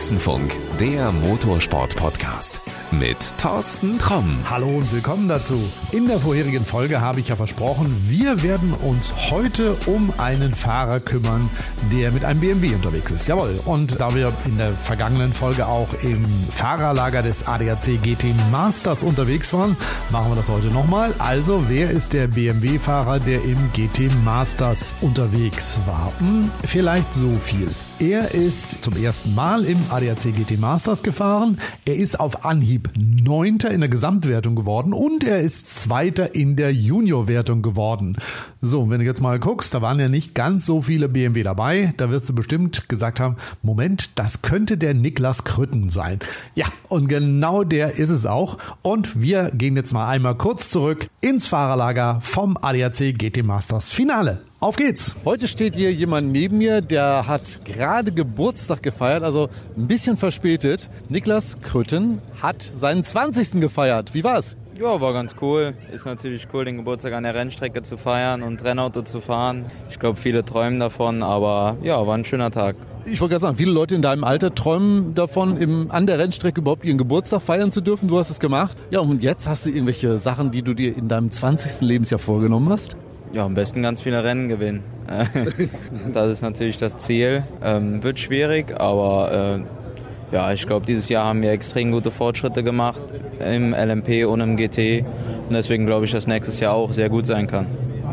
Boxenfunk, der Motorsport-Podcast mit Thorsten Tromm. Hallo und willkommen dazu. In der vorherigen Folge habe ich ja versprochen, wir werden uns heute um einen Fahrer kümmern, der mit einem BMW unterwegs ist. Jawohl. Und da wir in der vergangenen Folge auch im Fahrerlager des ADAC GT Masters unterwegs waren, machen wir das heute nochmal. Also, wer ist der BMW-Fahrer, der im GT Masters unterwegs war? Hm, vielleicht so viel. Er ist zum ersten Mal im ADAC GT Masters gefahren. Er ist auf Anhieb Neunter in der Gesamtwertung geworden und er ist Zweiter in der Juniorwertung geworden. So, wenn du jetzt mal guckst, da waren ja nicht ganz so viele BMW dabei. Da wirst du bestimmt gesagt haben, Moment, das könnte der Niklas Krütten sein. Ja, und genau der ist es auch. Und wir gehen jetzt mal einmal kurz zurück ins Fahrerlager vom ADAC GT Masters Finale. Auf geht's! Heute steht hier jemand neben mir, der hat gerade Geburtstag gefeiert, also ein bisschen verspätet. Niklas Krütten hat seinen 20. gefeiert. Wie war's? Ja, war ganz cool. Ist natürlich cool, den Geburtstag an der Rennstrecke zu feiern und Rennauto zu fahren. Ich glaube, viele träumen davon, aber ja, war ein schöner Tag. Ich wollte gerade sagen, viele Leute in deinem Alter träumen davon, im, an der Rennstrecke überhaupt ihren Geburtstag feiern zu dürfen. Du hast es gemacht. Ja, und jetzt hast du irgendwelche Sachen, die du dir in deinem 20. Lebensjahr vorgenommen hast? Ja, am besten ganz viele Rennen gewinnen. das ist natürlich das Ziel. Ähm, wird schwierig, aber äh, ja, ich glaube, dieses Jahr haben wir extrem gute Fortschritte gemacht im LMP und im GT. Und deswegen glaube ich, dass nächstes Jahr auch sehr gut sein kann.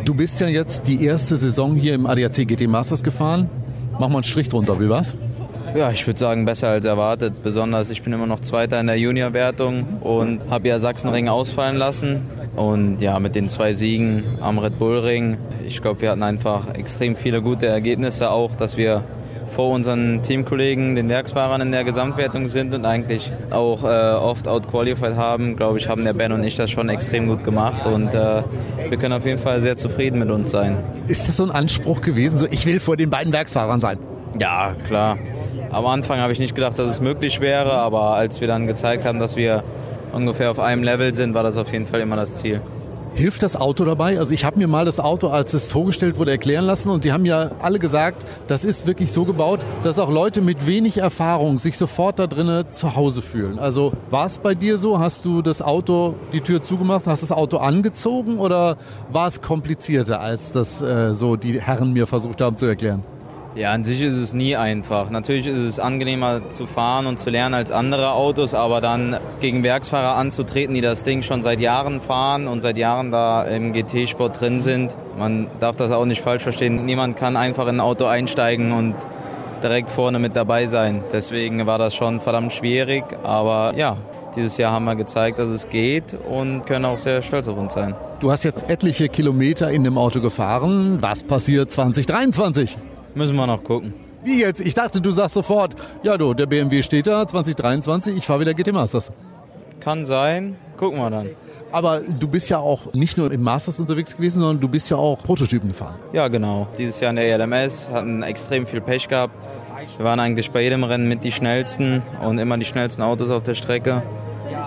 Du bist ja jetzt die erste Saison hier im ADAC GT Masters gefahren. Mach mal einen Strich drunter, wie war's? Ja, ich würde sagen, besser als erwartet. Besonders, ich bin immer noch Zweiter in der Juniorwertung und habe ja Sachsenring ausfallen lassen. Und ja, mit den zwei Siegen am Red Bull Ring, ich glaube, wir hatten einfach extrem viele gute Ergebnisse auch, dass wir vor unseren Teamkollegen, den Werksfahrern in der Gesamtwertung sind und eigentlich auch äh, oft outqualified haben, glaube ich, haben der Ben und ich das schon extrem gut gemacht und äh, wir können auf jeden Fall sehr zufrieden mit uns sein. Ist das so ein Anspruch gewesen, so ich will vor den beiden Werksfahrern sein? Ja, klar. Am Anfang habe ich nicht gedacht, dass es möglich wäre, aber als wir dann gezeigt haben, dass wir ungefähr auf einem Level sind, war das auf jeden Fall immer das Ziel. Hilft das Auto dabei? Also ich habe mir mal das Auto, als es vorgestellt wurde, erklären lassen und die haben ja alle gesagt, das ist wirklich so gebaut, dass auch Leute mit wenig Erfahrung sich sofort da drinnen zu Hause fühlen. Also war es bei dir so? Hast du das Auto, die Tür zugemacht, hast das Auto angezogen oder war es komplizierter, als das äh, so die Herren mir versucht haben zu erklären? Ja, an sich ist es nie einfach. Natürlich ist es angenehmer zu fahren und zu lernen als andere Autos, aber dann gegen Werksfahrer anzutreten, die das Ding schon seit Jahren fahren und seit Jahren da im GT-Sport drin sind. Man darf das auch nicht falsch verstehen. Niemand kann einfach in ein Auto einsteigen und direkt vorne mit dabei sein. Deswegen war das schon verdammt schwierig, aber ja, dieses Jahr haben wir gezeigt, dass es geht und können auch sehr stolz auf uns sein. Du hast jetzt etliche Kilometer in dem Auto gefahren. Was passiert 2023? Müssen wir noch gucken. Wie jetzt? Ich dachte, du sagst sofort, ja du, der BMW steht da, 2023, ich fahre wieder GT Masters. Kann sein, gucken wir dann. Aber du bist ja auch nicht nur im Masters unterwegs gewesen, sondern du bist ja auch Prototypen gefahren. Ja, genau. Dieses Jahr in der ELMS hatten extrem viel Pech gehabt. Wir waren eigentlich bei jedem Rennen mit die schnellsten und immer die schnellsten Autos auf der Strecke.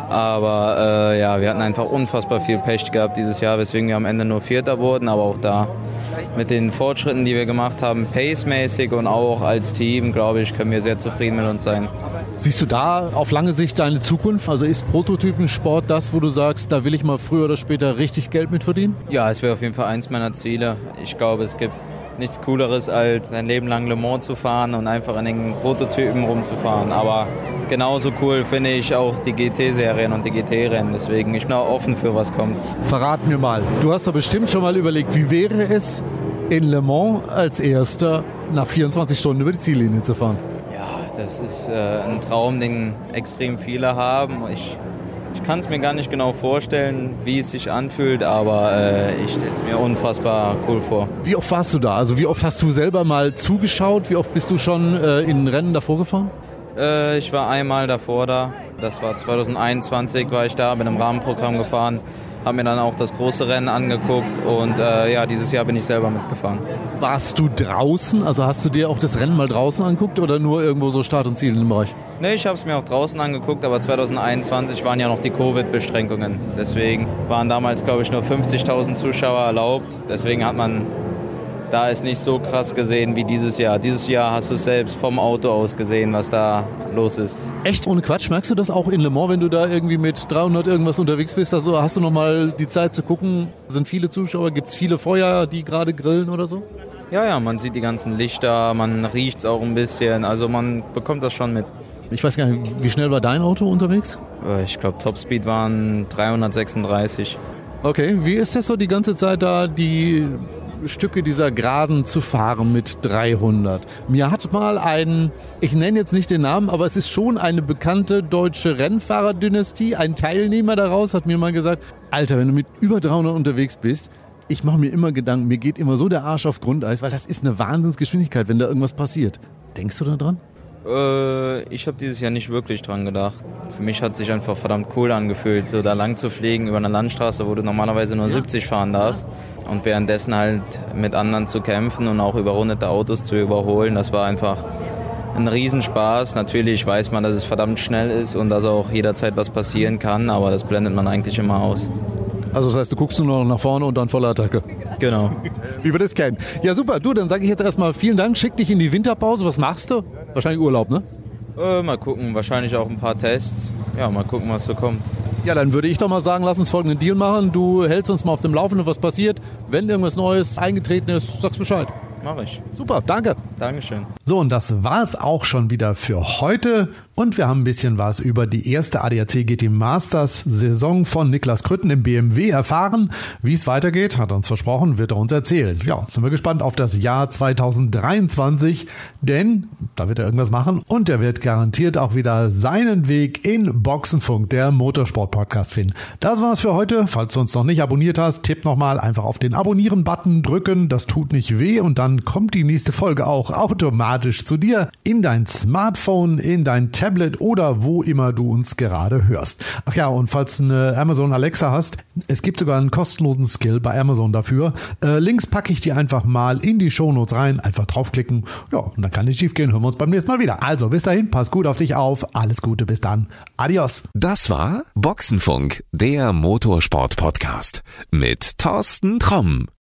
Aber äh, ja, wir hatten einfach unfassbar viel Pech gehabt dieses Jahr, weswegen wir am Ende nur Vierter wurden. Aber auch da mit den Fortschritten, die wir gemacht haben, pacemäßig und auch als Team, glaube ich, können wir sehr zufrieden mit uns sein. Siehst du da auf lange Sicht deine Zukunft? Also ist Prototypensport das, wo du sagst, da will ich mal früher oder später richtig Geld mit verdienen? Ja, es wäre auf jeden Fall eins meiner Ziele. Ich glaube, es gibt nichts Cooleres, als ein Leben lang Le Mans zu fahren und einfach in den Prototypen rumzufahren. Aber genauso cool finde ich auch die GT-Serien und die GT-Rennen. Deswegen ich bin auch offen für was kommt. Verrat mir mal, du hast doch bestimmt schon mal überlegt, wie wäre es in Le Mans als Erster nach 24 Stunden über die Ziellinie zu fahren? Ja, das ist äh, ein Traum, den extrem viele haben. Ich ich kann es mir gar nicht genau vorstellen, wie es sich anfühlt, aber äh, ich stelle es mir unfassbar cool vor. Wie oft warst du da? Also wie oft hast du selber mal zugeschaut? Wie oft bist du schon äh, in Rennen davor gefahren? Äh, ich war einmal davor da. Das war 2021 war ich da, bin im Rahmenprogramm gefahren habe mir dann auch das große Rennen angeguckt und äh, ja, dieses Jahr bin ich selber mitgefahren. Warst du draußen? Also hast du dir auch das Rennen mal draußen angeguckt oder nur irgendwo so Start und Ziel in dem Bereich? Nee, ich habe es mir auch draußen angeguckt, aber 2021 waren ja noch die Covid-Beschränkungen. Deswegen waren damals, glaube ich, nur 50.000 Zuschauer erlaubt. Deswegen hat man da ist nicht so krass gesehen wie dieses Jahr. Dieses Jahr hast du selbst vom Auto aus gesehen, was da los ist. Echt ohne Quatsch, merkst du das auch in Le Mans, wenn du da irgendwie mit 300 irgendwas unterwegs bist? Also hast du noch mal die Zeit zu gucken, sind viele Zuschauer, gibt es viele Feuer, die gerade grillen oder so? Ja, ja, man sieht die ganzen Lichter, man riecht es auch ein bisschen, also man bekommt das schon mit. Ich weiß gar nicht, wie schnell war dein Auto unterwegs? Äh, ich glaube, Topspeed waren 336. Okay, wie ist das so die ganze Zeit da, die Stücke dieser Geraden zu fahren mit 300. Mir hat mal ein, ich nenne jetzt nicht den Namen, aber es ist schon eine bekannte deutsche Rennfahrerdynastie, ein Teilnehmer daraus hat mir mal gesagt, Alter, wenn du mit über 300 unterwegs bist, ich mache mir immer Gedanken, mir geht immer so der Arsch auf Grundeis, weil das ist eine Wahnsinnsgeschwindigkeit, wenn da irgendwas passiert. Denkst du da dran? Äh, ich habe dieses Jahr nicht wirklich dran gedacht. Für mich hat sich einfach verdammt cool angefühlt, so da lang zu fliegen über eine Landstraße, wo du normalerweise nur 70 fahren darfst und währenddessen halt mit anderen zu kämpfen und auch überrundete Autos zu überholen. Das war einfach ein Riesenspaß. Natürlich weiß man, dass es verdammt schnell ist und dass auch jederzeit was passieren kann, aber das blendet man eigentlich immer aus. Also das heißt, du guckst nur noch nach vorne und dann voller Attacke. Genau. Wie wir das kennen. Ja, super. Du, dann sage ich jetzt erstmal vielen Dank. Schick dich in die Winterpause. Was machst du? Wahrscheinlich Urlaub, ne? Äh, mal gucken. Wahrscheinlich auch ein paar Tests. Ja, mal gucken, was so kommt. Ja, dann würde ich doch mal sagen, lass uns folgenden Deal machen. Du hältst uns mal auf dem Laufenden, was passiert. Wenn irgendwas Neues eingetreten ist, sagst Bescheid. Mach ich. Super, danke. Dankeschön. So, und das war's auch schon wieder für heute. Und wir haben ein bisschen was über die erste ADAC GT Masters Saison von Niklas Krütten im BMW erfahren. Wie es weitergeht, hat er uns versprochen, wird er uns erzählen. Ja, sind wir gespannt auf das Jahr 2023, denn da wird er irgendwas machen und er wird garantiert auch wieder seinen Weg in Boxenfunk, der Motorsport Podcast finden. Das war's für heute. Falls du uns noch nicht abonniert hast, tipp nochmal einfach auf den Abonnieren-Button drücken. Das tut nicht weh und dann kommt die nächste Folge auch automatisch zu dir in dein Smartphone, in dein Tablet Tablet oder wo immer du uns gerade hörst. Ach ja, und falls du eine Amazon Alexa hast, es gibt sogar einen kostenlosen Skill bei Amazon dafür. Äh, Links packe ich dir einfach mal in die Shownotes rein, einfach draufklicken. Ja, und dann kann nicht schief gehen. Hören wir uns beim nächsten Mal wieder. Also bis dahin, pass gut auf dich auf. Alles Gute, bis dann. Adios. Das war Boxenfunk, der Motorsport-Podcast mit Thorsten Tromm.